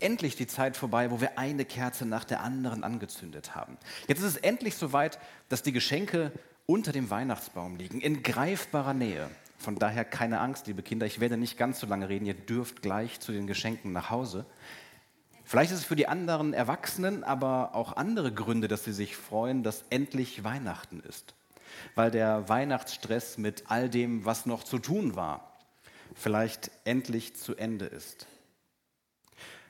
endlich die Zeit vorbei, wo wir eine Kerze nach der anderen angezündet haben. Jetzt ist es endlich soweit, dass die Geschenke unter dem Weihnachtsbaum liegen, in greifbarer Nähe. Von daher keine Angst, liebe Kinder, ich werde nicht ganz so lange reden, ihr dürft gleich zu den Geschenken nach Hause. Vielleicht ist es für die anderen Erwachsenen aber auch andere Gründe, dass sie sich freuen, dass endlich Weihnachten ist. Weil der Weihnachtsstress mit all dem, was noch zu tun war, vielleicht endlich zu Ende ist.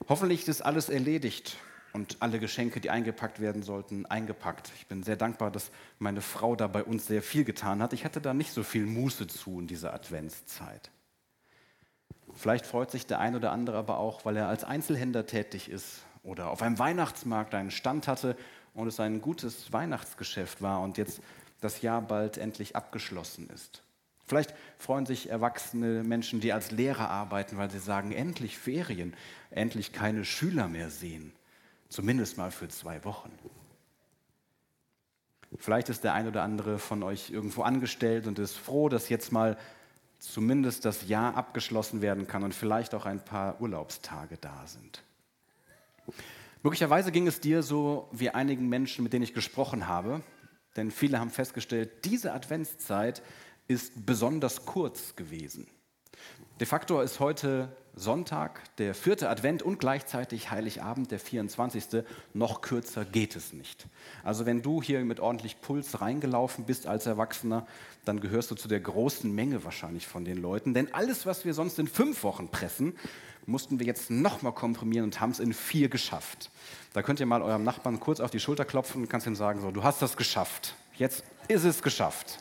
Hoffentlich ist alles erledigt und alle Geschenke, die eingepackt werden sollten, eingepackt. Ich bin sehr dankbar, dass meine Frau da bei uns sehr viel getan hat. Ich hatte da nicht so viel Muße zu in dieser Adventszeit. Vielleicht freut sich der ein oder andere aber auch, weil er als Einzelhändler tätig ist oder auf einem Weihnachtsmarkt einen Stand hatte und es ein gutes Weihnachtsgeschäft war und jetzt das Jahr bald endlich abgeschlossen ist. Vielleicht freuen sich erwachsene Menschen, die als Lehrer arbeiten, weil sie sagen, endlich Ferien, endlich keine Schüler mehr sehen, zumindest mal für zwei Wochen. Vielleicht ist der ein oder andere von euch irgendwo angestellt und ist froh, dass jetzt mal zumindest das Jahr abgeschlossen werden kann und vielleicht auch ein paar Urlaubstage da sind. Möglicherweise ging es dir so wie einigen Menschen, mit denen ich gesprochen habe, denn viele haben festgestellt, diese Adventszeit ist besonders kurz gewesen. De facto ist heute Sonntag, der vierte Advent und gleichzeitig Heiligabend, der 24. Noch kürzer geht es nicht. Also wenn du hier mit ordentlich Puls reingelaufen bist als Erwachsener, dann gehörst du zu der großen Menge wahrscheinlich von den Leuten. Denn alles, was wir sonst in fünf Wochen pressen, mussten wir jetzt nochmal komprimieren und haben es in vier geschafft. Da könnt ihr mal eurem Nachbarn kurz auf die Schulter klopfen und kannst ihm sagen, so, du hast das geschafft. Jetzt ist es geschafft.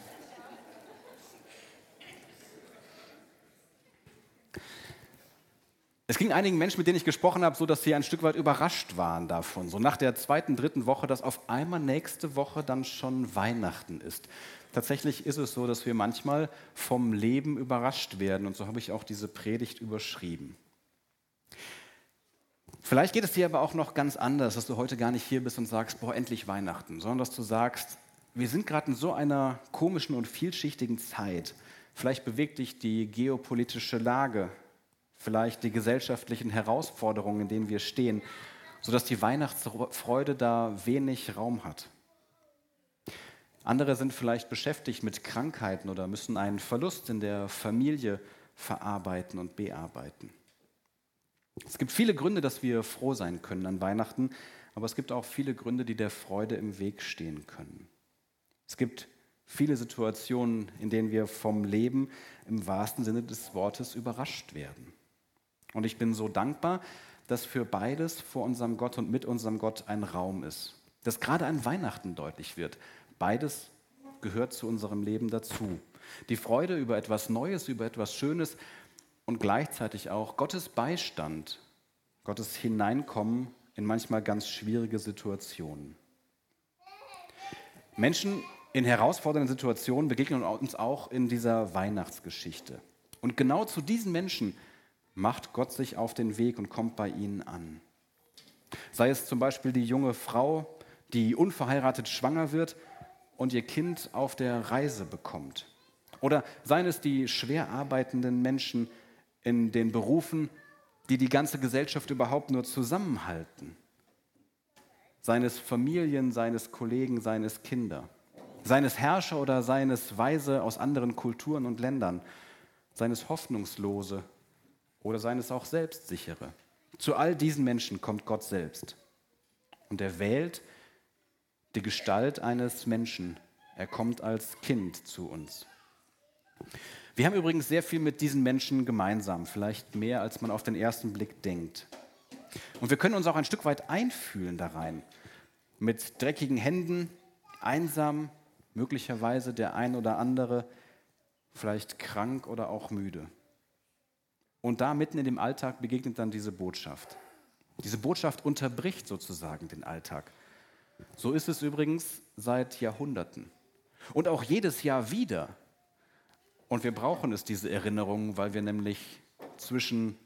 Es ging einigen Menschen, mit denen ich gesprochen habe, so, dass sie ein Stück weit überrascht waren davon. So nach der zweiten, dritten Woche, dass auf einmal nächste Woche dann schon Weihnachten ist. Tatsächlich ist es so, dass wir manchmal vom Leben überrascht werden. Und so habe ich auch diese Predigt überschrieben. Vielleicht geht es dir aber auch noch ganz anders, dass du heute gar nicht hier bist und sagst, boah, endlich Weihnachten, sondern dass du sagst, wir sind gerade in so einer komischen und vielschichtigen Zeit. Vielleicht bewegt dich die geopolitische Lage vielleicht die gesellschaftlichen Herausforderungen, in denen wir stehen, sodass die Weihnachtsfreude da wenig Raum hat. Andere sind vielleicht beschäftigt mit Krankheiten oder müssen einen Verlust in der Familie verarbeiten und bearbeiten. Es gibt viele Gründe, dass wir froh sein können an Weihnachten, aber es gibt auch viele Gründe, die der Freude im Weg stehen können. Es gibt viele Situationen, in denen wir vom Leben im wahrsten Sinne des Wortes überrascht werden. Und ich bin so dankbar, dass für beides vor unserem Gott und mit unserem Gott ein Raum ist. Dass gerade an Weihnachten deutlich wird. Beides gehört zu unserem Leben dazu. Die Freude über etwas Neues, über etwas Schönes und gleichzeitig auch Gottes Beistand, Gottes Hineinkommen in manchmal ganz schwierige Situationen. Menschen in herausfordernden Situationen begegnen uns auch in dieser Weihnachtsgeschichte. Und genau zu diesen Menschen macht Gott sich auf den Weg und kommt bei ihnen an. Sei es zum Beispiel die junge Frau, die unverheiratet schwanger wird und ihr Kind auf der Reise bekommt. Oder seien es die schwer arbeitenden Menschen in den Berufen, die die ganze Gesellschaft überhaupt nur zusammenhalten. Seines Familien, seines Kollegen, seines Kinder. Seines Herrscher oder seines Weise aus anderen Kulturen und Ländern. Seines Hoffnungslose oder seien es auch Selbstsichere. Zu all diesen Menschen kommt Gott selbst. Und er wählt die Gestalt eines Menschen. Er kommt als Kind zu uns. Wir haben übrigens sehr viel mit diesen Menschen gemeinsam, vielleicht mehr, als man auf den ersten Blick denkt. Und wir können uns auch ein Stück weit einfühlen da rein. Mit dreckigen Händen, einsam, möglicherweise der ein oder andere, vielleicht krank oder auch müde. Und da mitten in dem Alltag begegnet dann diese Botschaft. Diese Botschaft unterbricht sozusagen den Alltag. So ist es übrigens seit Jahrhunderten. Und auch jedes Jahr wieder. Und wir brauchen es, diese Erinnerungen, weil wir nämlich zwischen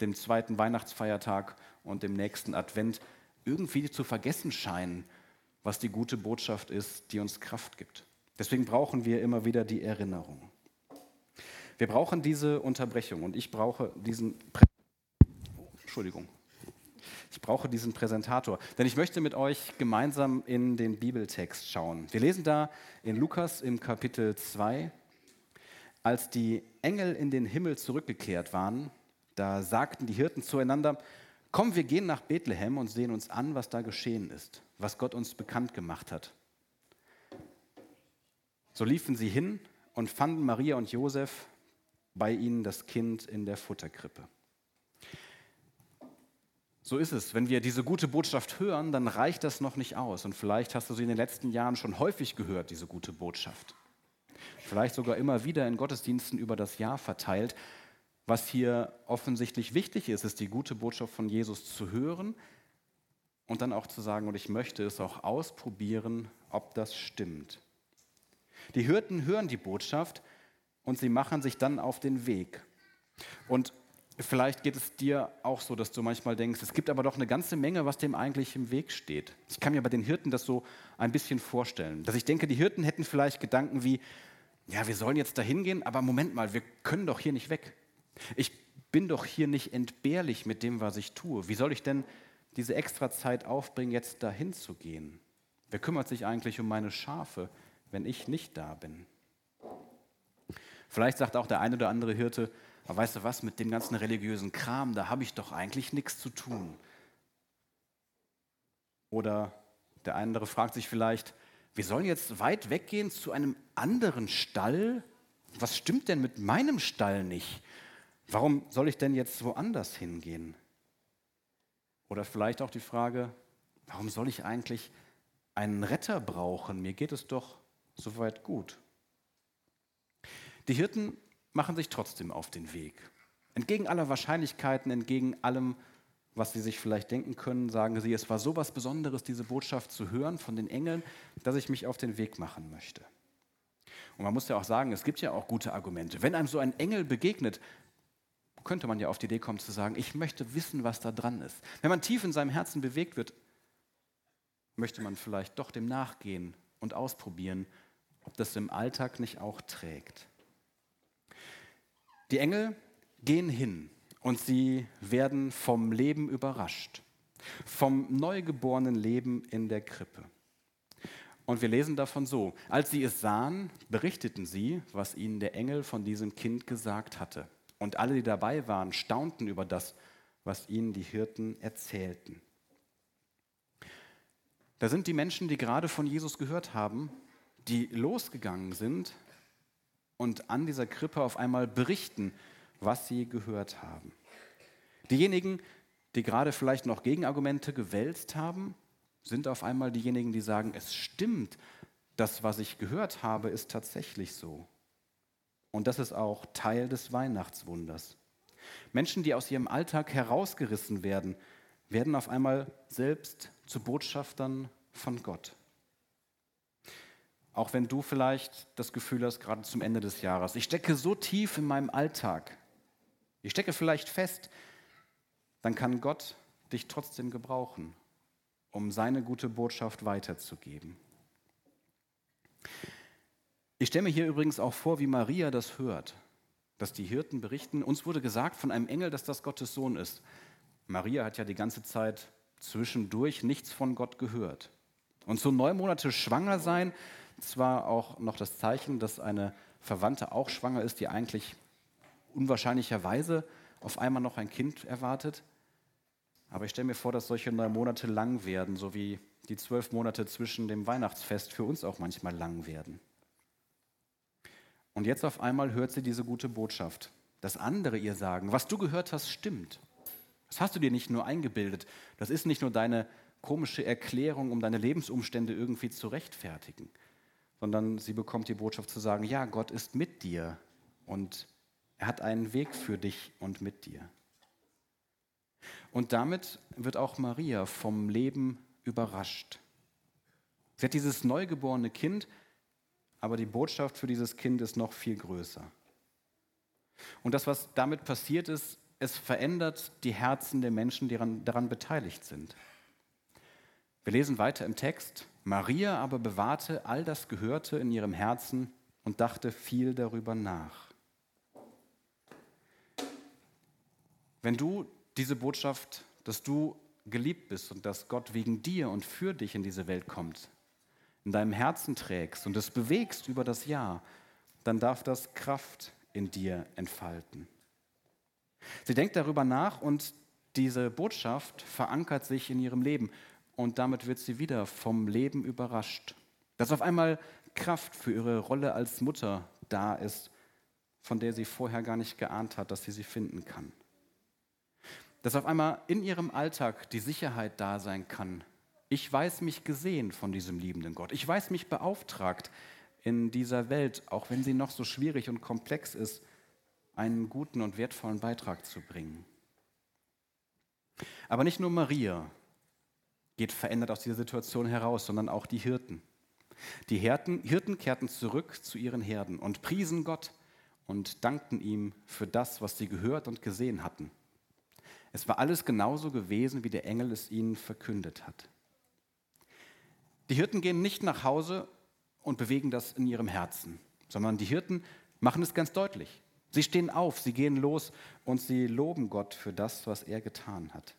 dem zweiten Weihnachtsfeiertag und dem nächsten Advent irgendwie zu vergessen scheinen, was die gute Botschaft ist, die uns Kraft gibt. Deswegen brauchen wir immer wieder die Erinnerung. Wir brauchen diese Unterbrechung und ich brauche diesen. Oh, Entschuldigung. Ich brauche diesen Präsentator, denn ich möchte mit euch gemeinsam in den Bibeltext schauen. Wir lesen da in Lukas im Kapitel 2, als die Engel in den Himmel zurückgekehrt waren, da sagten die Hirten zueinander, komm, wir gehen nach Bethlehem und sehen uns an, was da geschehen ist, was Gott uns bekannt gemacht hat. So liefen sie hin und fanden Maria und Josef bei ihnen das Kind in der Futterkrippe. So ist es. Wenn wir diese gute Botschaft hören, dann reicht das noch nicht aus. Und vielleicht hast du sie in den letzten Jahren schon häufig gehört, diese gute Botschaft. Vielleicht sogar immer wieder in Gottesdiensten über das Jahr verteilt. Was hier offensichtlich wichtig ist, ist die gute Botschaft von Jesus zu hören und dann auch zu sagen, und ich möchte es auch ausprobieren, ob das stimmt. Die Hirten hören die Botschaft und sie machen sich dann auf den Weg. Und vielleicht geht es dir auch so, dass du manchmal denkst, es gibt aber doch eine ganze Menge, was dem eigentlich im Weg steht. Ich kann mir bei den Hirten das so ein bisschen vorstellen, dass ich denke, die Hirten hätten vielleicht Gedanken wie, ja, wir sollen jetzt dahin gehen, aber Moment mal, wir können doch hier nicht weg. Ich bin doch hier nicht entbehrlich mit dem, was ich tue. Wie soll ich denn diese extra Zeit aufbringen, jetzt dahin zu gehen? Wer kümmert sich eigentlich um meine Schafe, wenn ich nicht da bin? Vielleicht sagt auch der eine oder andere Hirte, aber weißt du was, mit dem ganzen religiösen Kram, da habe ich doch eigentlich nichts zu tun. Oder der andere fragt sich vielleicht, wir sollen jetzt weit weggehen zu einem anderen Stall? Was stimmt denn mit meinem Stall nicht? Warum soll ich denn jetzt woanders hingehen? Oder vielleicht auch die Frage, warum soll ich eigentlich einen Retter brauchen? Mir geht es doch soweit gut. Die Hirten machen sich trotzdem auf den Weg. Entgegen aller Wahrscheinlichkeiten, entgegen allem, was sie sich vielleicht denken können, sagen sie, es war so was Besonderes, diese Botschaft zu hören von den Engeln, dass ich mich auf den Weg machen möchte. Und man muss ja auch sagen, es gibt ja auch gute Argumente. Wenn einem so ein Engel begegnet, könnte man ja auf die Idee kommen zu sagen, ich möchte wissen, was da dran ist. Wenn man tief in seinem Herzen bewegt wird, möchte man vielleicht doch dem nachgehen und ausprobieren, ob das im Alltag nicht auch trägt. Die Engel gehen hin und sie werden vom Leben überrascht, vom neugeborenen Leben in der Krippe. Und wir lesen davon so, als sie es sahen, berichteten sie, was ihnen der Engel von diesem Kind gesagt hatte. Und alle, die dabei waren, staunten über das, was ihnen die Hirten erzählten. Da sind die Menschen, die gerade von Jesus gehört haben, die losgegangen sind und an dieser Krippe auf einmal berichten, was sie gehört haben. Diejenigen, die gerade vielleicht noch Gegenargumente gewälzt haben, sind auf einmal diejenigen, die sagen, es stimmt, das, was ich gehört habe, ist tatsächlich so. Und das ist auch Teil des Weihnachtswunders. Menschen, die aus ihrem Alltag herausgerissen werden, werden auf einmal selbst zu Botschaftern von Gott. Auch wenn du vielleicht das Gefühl hast, gerade zum Ende des Jahres, ich stecke so tief in meinem Alltag, ich stecke vielleicht fest, dann kann Gott dich trotzdem gebrauchen, um seine gute Botschaft weiterzugeben. Ich stelle mir hier übrigens auch vor, wie Maria das hört, dass die Hirten berichten, uns wurde gesagt von einem Engel, dass das Gottes Sohn ist. Maria hat ja die ganze Zeit zwischendurch nichts von Gott gehört. Und so neun Monate schwanger sein, zwar auch noch das Zeichen, dass eine Verwandte auch schwanger ist, die eigentlich unwahrscheinlicherweise auf einmal noch ein Kind erwartet. Aber ich stelle mir vor, dass solche neun Monate lang werden, so wie die zwölf Monate zwischen dem Weihnachtsfest für uns auch manchmal lang werden. Und jetzt auf einmal hört sie diese gute Botschaft, dass andere ihr sagen, was du gehört hast, stimmt. Das hast du dir nicht nur eingebildet, das ist nicht nur deine komische Erklärung, um deine Lebensumstände irgendwie zu rechtfertigen, sondern sie bekommt die Botschaft zu sagen, ja, Gott ist mit dir und er hat einen Weg für dich und mit dir. Und damit wird auch Maria vom Leben überrascht. Sie hat dieses neugeborene Kind aber die Botschaft für dieses Kind ist noch viel größer. Und das, was damit passiert ist, es verändert die Herzen der Menschen, die daran, daran beteiligt sind. Wir lesen weiter im Text. Maria aber bewahrte all das Gehörte in ihrem Herzen und dachte viel darüber nach. Wenn du diese Botschaft, dass du geliebt bist und dass Gott wegen dir und für dich in diese Welt kommt, in deinem Herzen trägst und es bewegst über das Jahr, dann darf das Kraft in dir entfalten. Sie denkt darüber nach und diese Botschaft verankert sich in ihrem Leben und damit wird sie wieder vom Leben überrascht. Dass auf einmal Kraft für ihre Rolle als Mutter da ist, von der sie vorher gar nicht geahnt hat, dass sie sie finden kann. Dass auf einmal in ihrem Alltag die Sicherheit da sein kann. Ich weiß mich gesehen von diesem liebenden Gott. Ich weiß mich beauftragt, in dieser Welt, auch wenn sie noch so schwierig und komplex ist, einen guten und wertvollen Beitrag zu bringen. Aber nicht nur Maria geht verändert aus dieser Situation heraus, sondern auch die Hirten. Die Hirten, Hirten kehrten zurück zu ihren Herden und priesen Gott und dankten ihm für das, was sie gehört und gesehen hatten. Es war alles genauso gewesen, wie der Engel es ihnen verkündet hat. Die Hirten gehen nicht nach Hause und bewegen das in ihrem Herzen, sondern die Hirten machen es ganz deutlich. Sie stehen auf, sie gehen los und sie loben Gott für das, was er getan hat.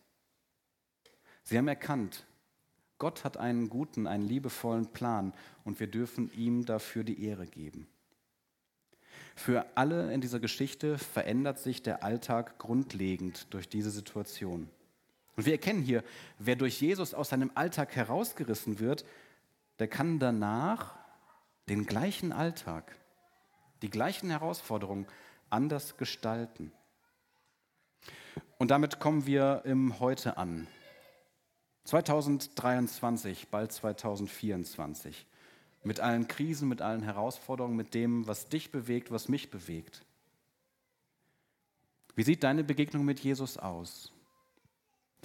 Sie haben erkannt, Gott hat einen guten, einen liebevollen Plan und wir dürfen ihm dafür die Ehre geben. Für alle in dieser Geschichte verändert sich der Alltag grundlegend durch diese Situation. Und wir erkennen hier, wer durch Jesus aus seinem Alltag herausgerissen wird, der kann danach den gleichen Alltag, die gleichen Herausforderungen anders gestalten. Und damit kommen wir im Heute an. 2023, bald 2024. Mit allen Krisen, mit allen Herausforderungen, mit dem, was dich bewegt, was mich bewegt. Wie sieht deine Begegnung mit Jesus aus?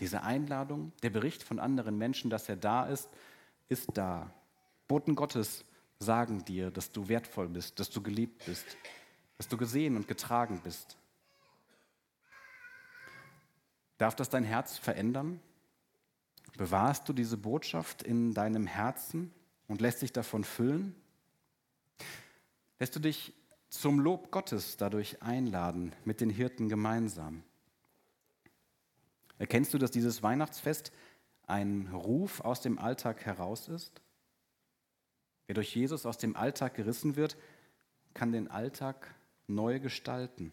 Diese Einladung, der Bericht von anderen Menschen, dass er da ist, ist da. Boten Gottes sagen dir, dass du wertvoll bist, dass du geliebt bist, dass du gesehen und getragen bist. Darf das dein Herz verändern? Bewahrst du diese Botschaft in deinem Herzen und lässt dich davon füllen? Lässt du dich zum Lob Gottes dadurch einladen mit den Hirten gemeinsam? Erkennst du, dass dieses Weihnachtsfest ein Ruf aus dem Alltag heraus ist? Wer durch Jesus aus dem Alltag gerissen wird, kann den Alltag neu gestalten.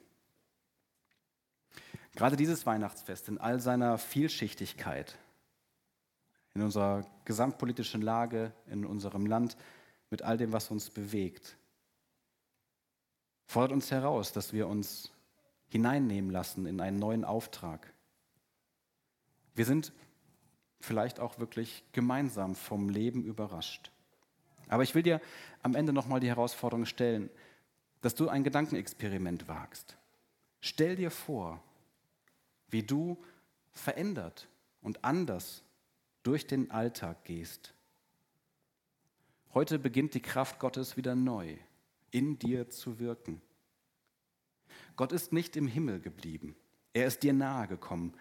Gerade dieses Weihnachtsfest in all seiner Vielschichtigkeit, in unserer gesamtpolitischen Lage, in unserem Land, mit all dem, was uns bewegt, fordert uns heraus, dass wir uns hineinnehmen lassen in einen neuen Auftrag. Wir sind vielleicht auch wirklich gemeinsam vom Leben überrascht. Aber ich will dir am Ende nochmal die Herausforderung stellen, dass du ein Gedankenexperiment wagst. Stell dir vor, wie du verändert und anders durch den Alltag gehst. Heute beginnt die Kraft Gottes wieder neu in dir zu wirken. Gott ist nicht im Himmel geblieben. Er ist dir nahe gekommen.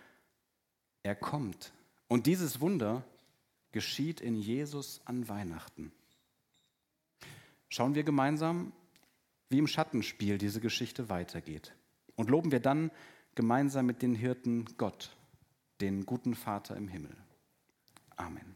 Er kommt. Und dieses Wunder geschieht in Jesus an Weihnachten. Schauen wir gemeinsam wie im Schattenspiel diese Geschichte weitergeht. Und loben wir dann gemeinsam mit den Hirten Gott, den guten Vater im Himmel. Amen.